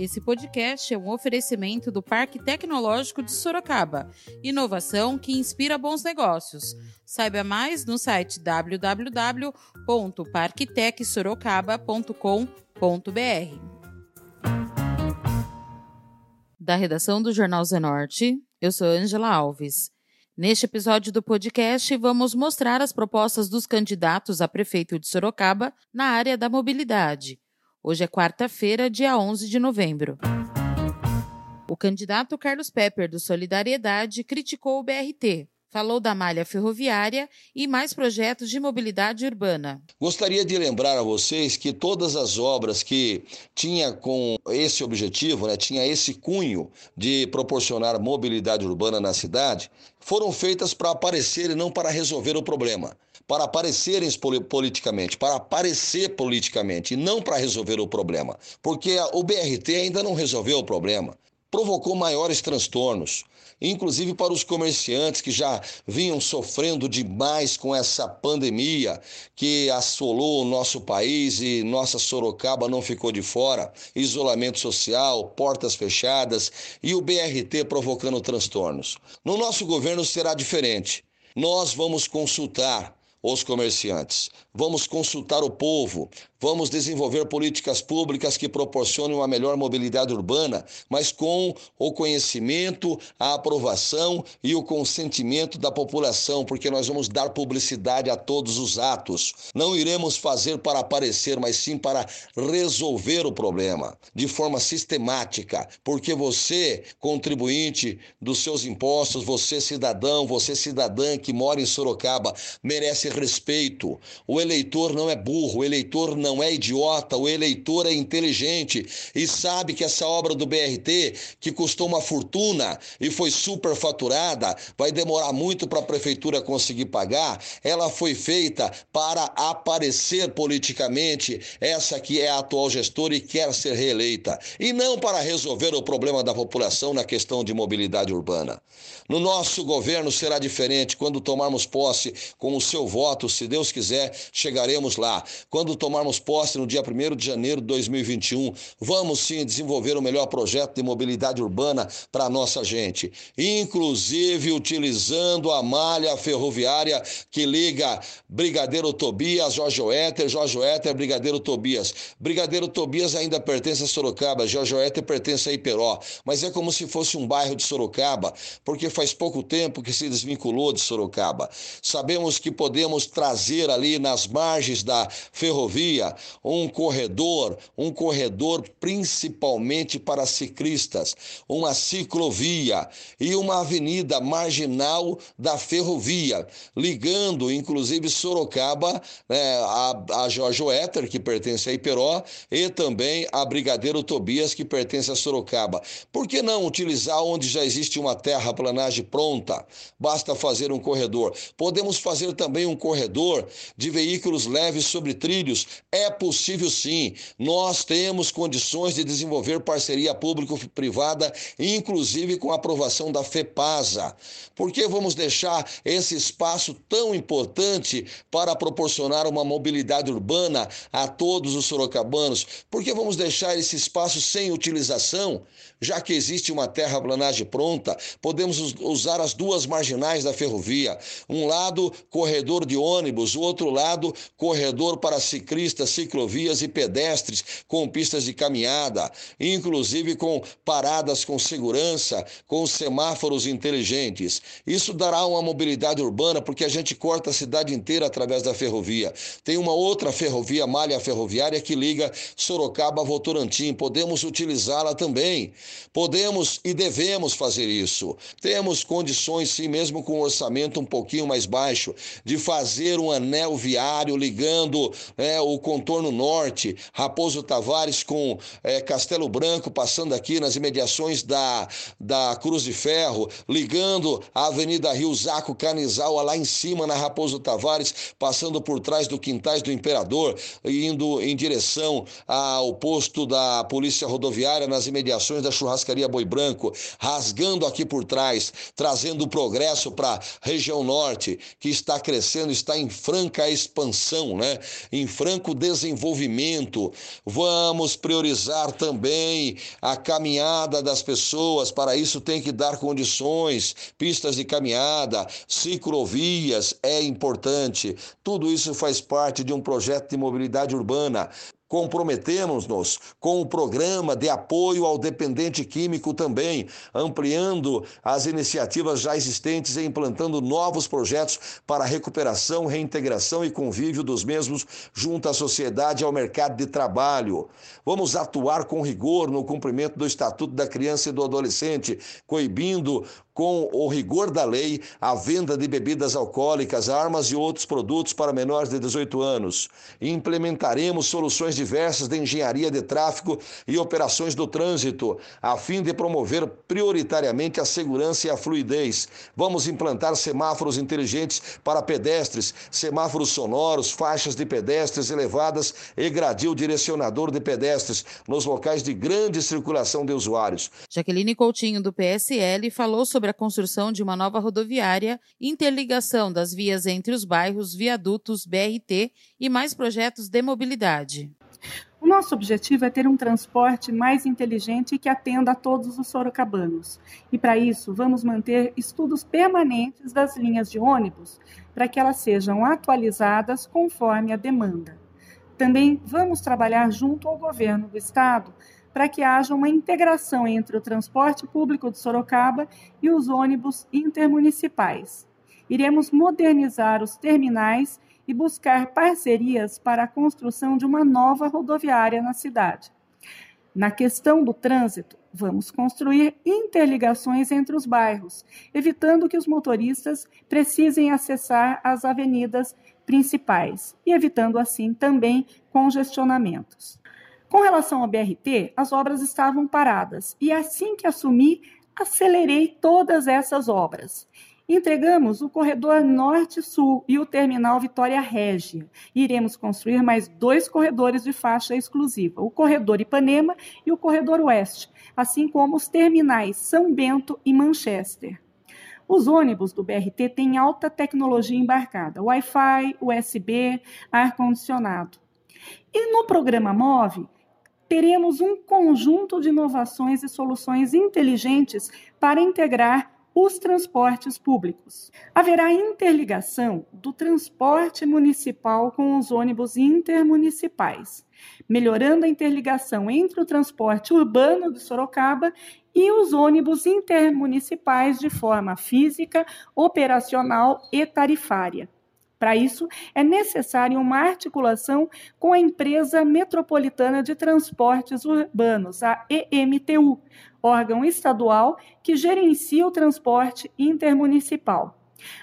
Esse podcast é um oferecimento do Parque Tecnológico de Sorocaba. Inovação que inspira bons negócios. Saiba mais no site www.parktecsorocaba.com.br. Da redação do Jornal Zenorte, eu sou Angela Alves. Neste episódio do podcast, vamos mostrar as propostas dos candidatos a prefeito de Sorocaba na área da mobilidade. Hoje é quarta-feira, dia 11 de novembro. O candidato Carlos Pepper, do Solidariedade, criticou o BRT, falou da malha ferroviária e mais projetos de mobilidade urbana. Gostaria de lembrar a vocês que todas as obras que tinha com esse objetivo, né, tinha esse cunho de proporcionar mobilidade urbana na cidade, foram feitas para aparecer e não para resolver o problema para aparecerem politicamente, para aparecer politicamente e não para resolver o problema. Porque o BRT ainda não resolveu o problema provocou maiores transtornos, inclusive para os comerciantes que já vinham sofrendo demais com essa pandemia que assolou o nosso país e nossa Sorocaba não ficou de fora. Isolamento social, portas fechadas e o BRT provocando transtornos. No nosso governo será diferente. Nós vamos consultar os comerciantes. Vamos consultar o povo, vamos desenvolver políticas públicas que proporcionem uma melhor mobilidade urbana, mas com o conhecimento, a aprovação e o consentimento da população, porque nós vamos dar publicidade a todos os atos. Não iremos fazer para aparecer, mas sim para resolver o problema de forma sistemática, porque você, contribuinte dos seus impostos, você cidadão, você cidadã que mora em Sorocaba, merece respeito. O eleitor não é burro, o eleitor não é idiota, o eleitor é inteligente e sabe que essa obra do BRT, que custou uma fortuna e foi superfaturada, vai demorar muito para a prefeitura conseguir pagar. Ela foi feita para aparecer politicamente essa que é a atual gestora e quer ser reeleita, e não para resolver o problema da população na questão de mobilidade urbana. No nosso governo será diferente quando tomarmos posse com o seu voto votos, se Deus quiser, chegaremos lá. Quando tomarmos posse no dia 1 de janeiro de 2021, vamos sim desenvolver o melhor projeto de mobilidade urbana para a nossa gente, inclusive utilizando a malha ferroviária que liga Brigadeiro Tobias, Jorge Oeter, Jorge Oeter, Brigadeiro Tobias. Brigadeiro Tobias ainda pertence a Sorocaba, Jorge Oeter pertence a Iperó, mas é como se fosse um bairro de Sorocaba, porque faz pouco tempo que se desvinculou de Sorocaba. Sabemos que podemos podemos trazer ali nas margens da ferrovia um corredor, um corredor principalmente para ciclistas, uma ciclovia e uma avenida marginal da ferrovia, ligando inclusive Sorocaba né, a, a Jorge que pertence a Iperó, e também a Brigadeiro Tobias, que pertence a Sorocaba. Por que não utilizar onde já existe uma terraplanagem pronta? Basta fazer um corredor. Podemos fazer também um corredor de veículos leves sobre trilhos? É possível sim. Nós temos condições de desenvolver parceria público-privada, inclusive com a aprovação da FEPASA. Por que vamos deixar esse espaço tão importante para proporcionar uma mobilidade urbana a todos os sorocabanos? Por que vamos deixar esse espaço sem utilização? Já que existe uma terraplanagem pronta, podemos usar as duas marginais da ferrovia. Um lado, corredor de ônibus, o outro lado, corredor para ciclistas, ciclovias e pedestres com pistas de caminhada, inclusive com paradas com segurança, com semáforos inteligentes. Isso dará uma mobilidade urbana porque a gente corta a cidade inteira através da ferrovia. Tem uma outra ferrovia, malha ferroviária, que liga Sorocaba a Votorantim. Podemos utilizá-la também. Podemos e devemos fazer isso. Temos condições, sim, mesmo com um orçamento um pouquinho mais baixo, de fazer fazer um anel viário ligando é, o contorno norte, Raposo Tavares com é, Castelo Branco, passando aqui nas imediações da, da Cruz de Ferro, ligando a Avenida Rio Zaco Canizal lá em cima na Raposo Tavares, passando por trás do Quintais do Imperador, indo em direção ao posto da Polícia Rodoviária nas imediações da Churrascaria Boi Branco, rasgando aqui por trás, trazendo progresso para a região norte, que está crescendo está em franca expansão, né? em franco desenvolvimento. Vamos priorizar também a caminhada das pessoas, para isso tem que dar condições, pistas de caminhada, ciclovias é importante. Tudo isso faz parte de um projeto de mobilidade urbana. Comprometemos-nos com o programa de apoio ao dependente químico também, ampliando as iniciativas já existentes e implantando novos projetos para recuperação, reintegração e convívio dos mesmos junto à sociedade e ao mercado de trabalho. Vamos atuar com rigor no cumprimento do Estatuto da Criança e do Adolescente, coibindo com o rigor da lei a venda de bebidas alcoólicas, armas e outros produtos para menores de 18 anos. Implementaremos soluções diversas de engenharia de tráfego e operações do trânsito, a fim de promover prioritariamente a segurança e a fluidez. Vamos implantar semáforos inteligentes para pedestres, semáforos sonoros, faixas de pedestres elevadas e gradil direcionador de pedestres nos locais de grande circulação de usuários. Jaqueline Coutinho, do PSL, falou sobre a construção de uma nova rodoviária, interligação das vias entre os bairros, viadutos, BRT e mais projetos de mobilidade. O nosso objetivo é ter um transporte mais inteligente que atenda a todos os sorocabanos. E para isso, vamos manter estudos permanentes das linhas de ônibus para que elas sejam atualizadas conforme a demanda. Também vamos trabalhar junto ao governo do estado para que haja uma integração entre o transporte público de Sorocaba e os ônibus intermunicipais. Iremos modernizar os terminais e buscar parcerias para a construção de uma nova rodoviária na cidade. Na questão do trânsito, vamos construir interligações entre os bairros, evitando que os motoristas precisem acessar as avenidas principais e evitando assim também congestionamentos. Com relação ao BRT, as obras estavam paradas e assim que assumi, acelerei todas essas obras. Entregamos o corredor Norte-Sul e o terminal Vitória Régia. Iremos construir mais dois corredores de faixa exclusiva, o corredor Ipanema e o corredor Oeste, assim como os terminais São Bento e Manchester. Os ônibus do BRT têm alta tecnologia embarcada, Wi-Fi, USB, ar-condicionado. E no programa MOVE, teremos um conjunto de inovações e soluções inteligentes para integrar os transportes públicos. Haverá interligação do transporte municipal com os ônibus intermunicipais, melhorando a interligação entre o transporte urbano de Sorocaba e os ônibus intermunicipais de forma física, operacional e tarifária. Para isso, é necessária uma articulação com a Empresa Metropolitana de Transportes Urbanos, a EMTU, órgão estadual que gerencia o transporte intermunicipal.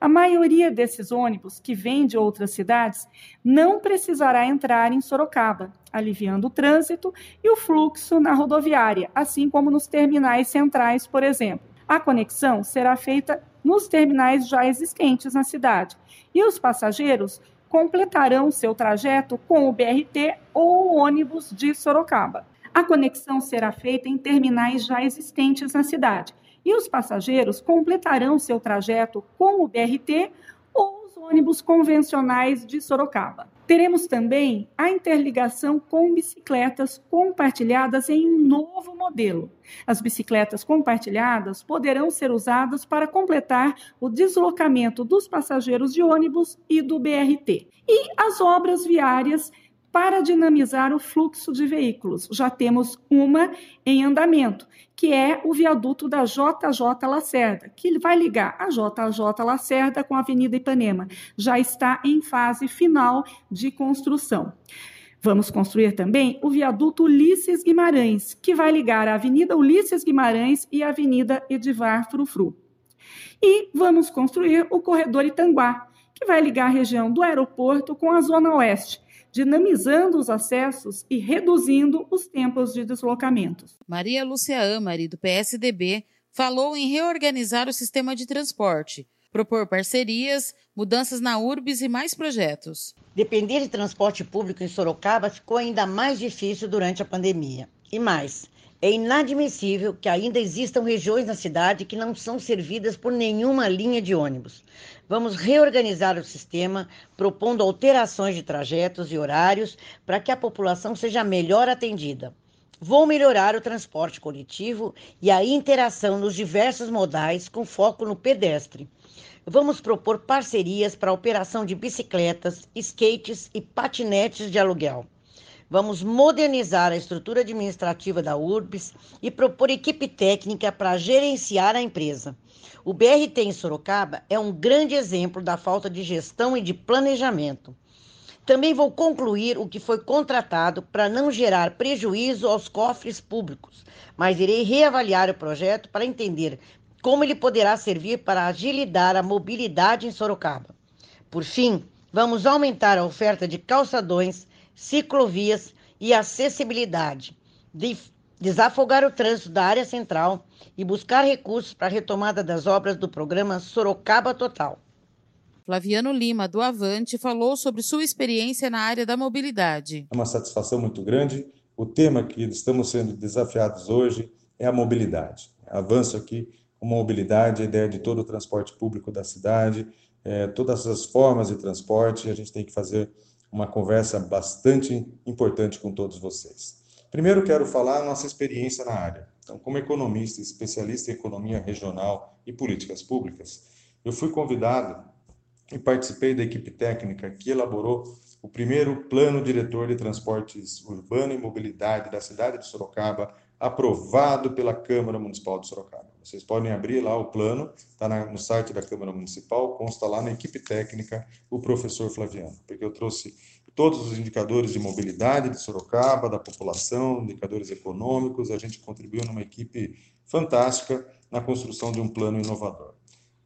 A maioria desses ônibus que vêm de outras cidades não precisará entrar em Sorocaba, aliviando o trânsito e o fluxo na rodoviária, assim como nos terminais centrais, por exemplo. A conexão será feita nos terminais já existentes na cidade, e os passageiros completarão seu trajeto com o BRT ou o ônibus de Sorocaba. A conexão será feita em terminais já existentes na cidade, e os passageiros completarão seu trajeto com o BRT ônibus convencionais de Sorocaba. Teremos também a interligação com bicicletas compartilhadas em um novo modelo. As bicicletas compartilhadas poderão ser usadas para completar o deslocamento dos passageiros de ônibus e do BRT. E as obras viárias para dinamizar o fluxo de veículos. Já temos uma em andamento, que é o viaduto da JJ Lacerda, que vai ligar a JJ Lacerda com a Avenida Ipanema. Já está em fase final de construção. Vamos construir também o viaduto Ulisses Guimarães, que vai ligar a Avenida Ulisses Guimarães e a Avenida Edivar Frufru. E vamos construir o corredor Itanguá, que vai ligar a região do aeroporto com a Zona Oeste dinamizando os acessos e reduzindo os tempos de deslocamentos. Maria Lúcia Amari, do PSDB, falou em reorganizar o sistema de transporte, propor parcerias, mudanças na URBS e mais projetos. Depender de transporte público em Sorocaba ficou ainda mais difícil durante a pandemia. E mais, é inadmissível que ainda existam regiões na cidade que não são servidas por nenhuma linha de ônibus. Vamos reorganizar o sistema, propondo alterações de trajetos e horários para que a população seja melhor atendida. Vou melhorar o transporte coletivo e a interação nos diversos modais com foco no pedestre. Vamos propor parcerias para a operação de bicicletas, skates e patinetes de aluguel. Vamos modernizar a estrutura administrativa da URBS e propor equipe técnica para gerenciar a empresa. O BRT em Sorocaba é um grande exemplo da falta de gestão e de planejamento. Também vou concluir o que foi contratado para não gerar prejuízo aos cofres públicos, mas irei reavaliar o projeto para entender como ele poderá servir para agilidar a mobilidade em Sorocaba. Por fim, vamos aumentar a oferta de calçadões, ciclovias e acessibilidade, desafogar o trânsito da área central e buscar recursos para a retomada das obras do programa Sorocaba Total. Flaviano Lima, do Avante, falou sobre sua experiência na área da mobilidade. É uma satisfação muito grande. O tema que estamos sendo desafiados hoje é a mobilidade. Avanço aqui com mobilidade, a ideia de todo o transporte público da cidade, é, todas as formas de transporte. A gente tem que fazer uma conversa bastante importante com todos vocês. Primeiro, quero falar a nossa experiência na área. Então, como economista, especialista em economia regional e políticas públicas, eu fui convidado e participei da equipe técnica que elaborou o primeiro plano diretor de transportes urbano e mobilidade da cidade de Sorocaba, aprovado pela Câmara Municipal de Sorocaba. Vocês podem abrir lá o plano, está no site da Câmara Municipal, consta lá na equipe técnica o professor Flaviano, porque eu trouxe todos os indicadores de mobilidade de Sorocaba, da população, indicadores econômicos, a gente contribuiu numa equipe fantástica na construção de um plano inovador.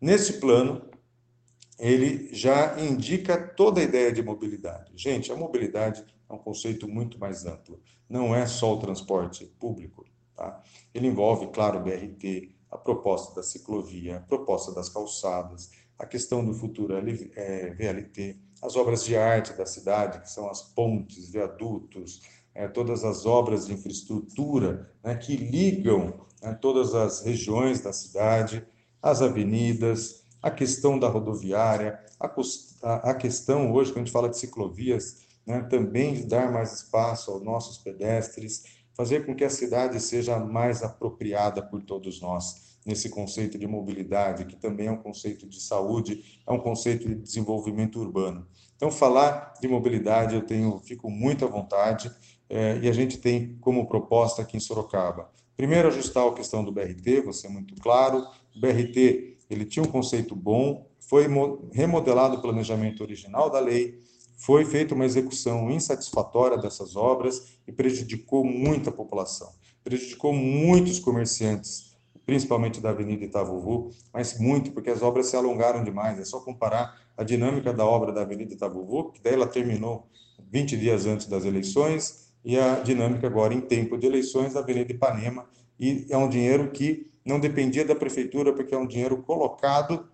Nesse plano, ele já indica toda a ideia de mobilidade. Gente, a mobilidade é um conceito muito mais amplo. Não é só o transporte público. Tá? Ele envolve, claro, o BRT, a proposta da ciclovia, a proposta das calçadas, a questão do futuro é, VLT, as obras de arte da cidade, que são as pontes, viadutos, é, todas as obras de infraestrutura né, que ligam né, todas as regiões da cidade, as avenidas, a questão da rodoviária, a, a questão hoje, quando a gente fala de ciclovias, né, também de dar mais espaço aos nossos pedestres, fazer com que a cidade seja mais apropriada por todos nós nesse conceito de mobilidade, que também é um conceito de saúde, é um conceito de desenvolvimento urbano. Então, falar de mobilidade, eu tenho, fico muito à vontade, é, e a gente tem como proposta aqui em Sorocaba, primeiro ajustar a questão do BRT, você é muito claro, o BRT ele tinha um conceito bom, foi remodelado o planejamento original da lei, foi feita uma execução insatisfatória dessas obras e prejudicou muita população, prejudicou muitos comerciantes, principalmente da Avenida Itavuvu, mas muito, porque as obras se alongaram demais. É só comparar a dinâmica da obra da Avenida Itavuvu, que daí ela terminou 20 dias antes das eleições, e a dinâmica agora em tempo de eleições da Avenida Ipanema, e é um dinheiro que não dependia da prefeitura, porque é um dinheiro colocado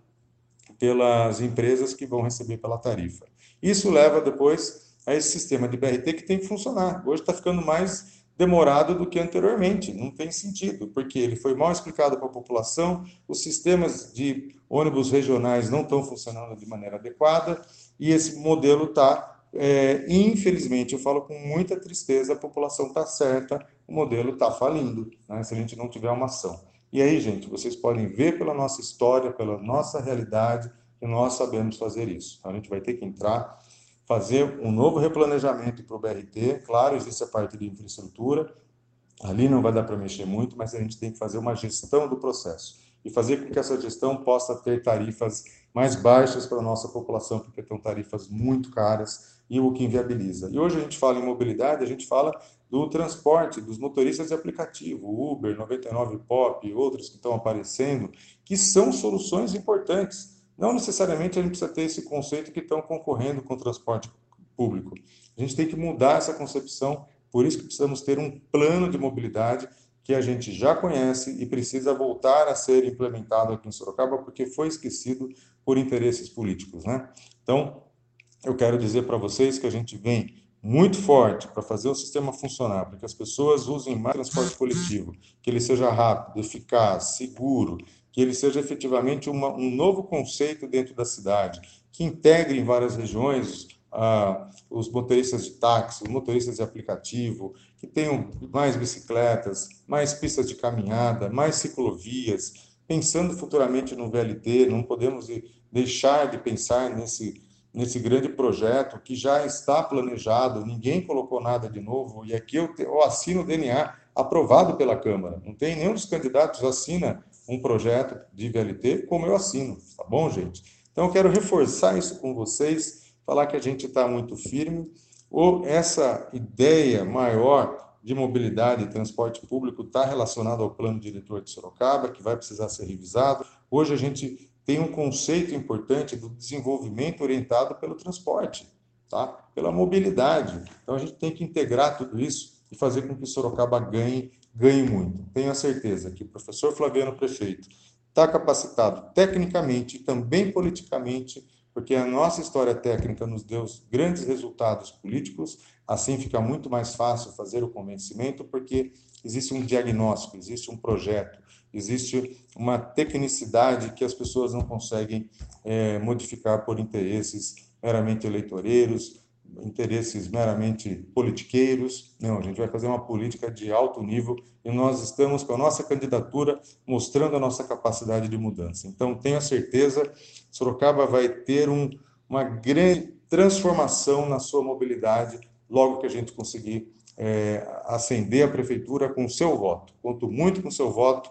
pelas empresas que vão receber pela tarifa. Isso leva depois a esse sistema de BRT que tem que funcionar. Hoje está ficando mais demorado do que anteriormente, não tem sentido, porque ele foi mal explicado para a população, os sistemas de ônibus regionais não estão funcionando de maneira adequada e esse modelo está, é, infelizmente, eu falo com muita tristeza, a população está certa, o modelo está falindo, né, se a gente não tiver uma ação. E aí, gente, vocês podem ver pela nossa história, pela nossa realidade, que nós sabemos fazer isso. Então, a gente vai ter que entrar, fazer um novo replanejamento para o BRT. Claro, existe a parte de infraestrutura, ali não vai dar para mexer muito, mas a gente tem que fazer uma gestão do processo e fazer com que essa gestão possa ter tarifas mais baixas para a nossa população, porque estão tarifas muito caras e o que inviabiliza. E hoje a gente fala em mobilidade, a gente fala do transporte, dos motoristas de aplicativo, Uber, 99 Pop e outros que estão aparecendo, que são soluções importantes. Não necessariamente a gente precisa ter esse conceito que estão concorrendo com o transporte público. A gente tem que mudar essa concepção, por isso que precisamos ter um plano de mobilidade que a gente já conhece e precisa voltar a ser implementado aqui em Sorocaba, porque foi esquecido por interesses políticos. Né? Então, eu quero dizer para vocês que a gente vem muito forte para fazer o sistema funcionar, para que as pessoas usem mais transporte coletivo, que ele seja rápido, eficaz, seguro, que ele seja efetivamente uma, um novo conceito dentro da cidade, que integre em várias regiões ah, os motoristas de táxi, os motoristas de aplicativo, que tenham mais bicicletas, mais pistas de caminhada, mais ciclovias, pensando futuramente no VLT, não podemos deixar de pensar nesse, nesse grande projeto que já está planejado, ninguém colocou nada de novo, e aqui eu, eu assino o DNA aprovado pela Câmara. Não tem nenhum dos candidatos assina um projeto de VLT como eu assino, tá bom, gente? Então eu quero reforçar isso com vocês, falar que a gente está muito firme, ou essa ideia maior de mobilidade e transporte público está relacionada ao plano diretor de Sorocaba, que vai precisar ser revisado. Hoje a gente tem um conceito importante do desenvolvimento orientado pelo transporte, tá? pela mobilidade. Então a gente tem que integrar tudo isso e fazer com que Sorocaba ganhe, ganhe muito. Tenho a certeza que o professor Flaviano Prefeito está capacitado tecnicamente e também politicamente, porque a nossa história técnica nos deu grandes resultados políticos, assim fica muito mais fácil fazer o convencimento, porque existe um diagnóstico, existe um projeto, existe uma tecnicidade que as pessoas não conseguem é, modificar por interesses meramente eleitoreiros, interesses meramente politiqueiros. Não, a gente vai fazer uma política de alto nível e nós estamos com a nossa candidatura mostrando a nossa capacidade de mudança. Então, tenho certeza, Sorocaba vai ter um, uma grande transformação na sua mobilidade logo que a gente conseguir é, ascender a prefeitura com o seu voto. Conto muito com o seu voto.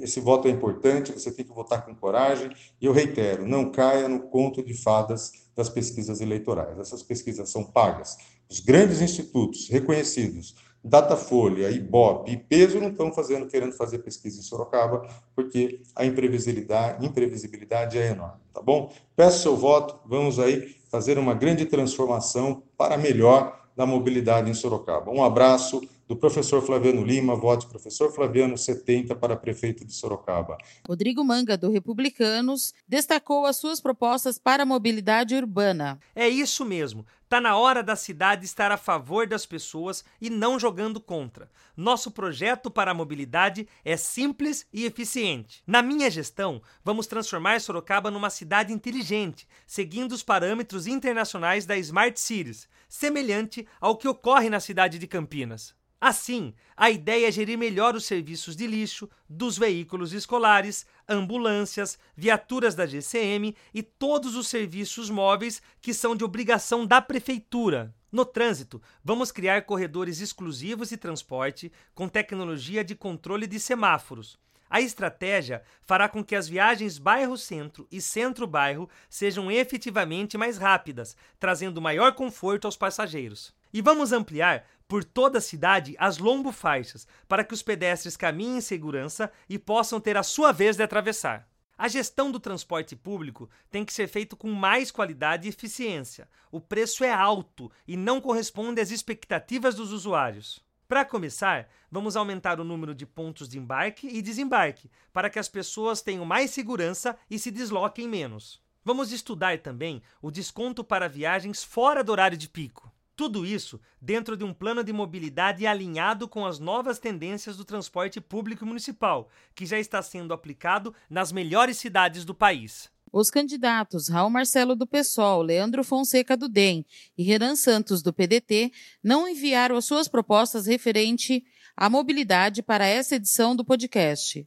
Esse voto é importante, você tem que votar com coragem. E eu reitero, não caia no conto de fadas das pesquisas eleitorais. Essas pesquisas são pagas. Os grandes institutos reconhecidos, Datafolha, Ibope e Peso não estão fazendo, querendo fazer pesquisa em Sorocaba, porque a imprevisibilidade, imprevisibilidade é enorme, tá bom? Peço seu voto, vamos aí fazer uma grande transformação para melhor da mobilidade em Sorocaba. Um abraço do professor Flaviano Lima, voto professor Flaviano 70 para prefeito de Sorocaba. Rodrigo Manga, do Republicanos, destacou as suas propostas para a mobilidade urbana. É isso mesmo. Está na hora da cidade estar a favor das pessoas e não jogando contra. Nosso projeto para a mobilidade é simples e eficiente. Na minha gestão, vamos transformar Sorocaba numa cidade inteligente, seguindo os parâmetros internacionais da Smart Cities, semelhante ao que ocorre na cidade de Campinas. Assim, a ideia é gerir melhor os serviços de lixo dos veículos escolares, ambulâncias, viaturas da GCM e todos os serviços móveis que são de obrigação da prefeitura. No trânsito, vamos criar corredores exclusivos de transporte com tecnologia de controle de semáforos. A estratégia fará com que as viagens bairro-centro e centro-bairro sejam efetivamente mais rápidas, trazendo maior conforto aos passageiros. E vamos ampliar por toda a cidade as lombo-faixas para que os pedestres caminhem em segurança e possam ter a sua vez de atravessar. A gestão do transporte público tem que ser feita com mais qualidade e eficiência. O preço é alto e não corresponde às expectativas dos usuários. Para começar, vamos aumentar o número de pontos de embarque e desembarque para que as pessoas tenham mais segurança e se desloquem menos. Vamos estudar também o desconto para viagens fora do horário de pico. Tudo isso dentro de um plano de mobilidade alinhado com as novas tendências do transporte público municipal, que já está sendo aplicado nas melhores cidades do país. Os candidatos Raul Marcelo do PSOL, Leandro Fonseca do DEM e Renan Santos do PDT não enviaram as suas propostas referente à mobilidade para essa edição do podcast.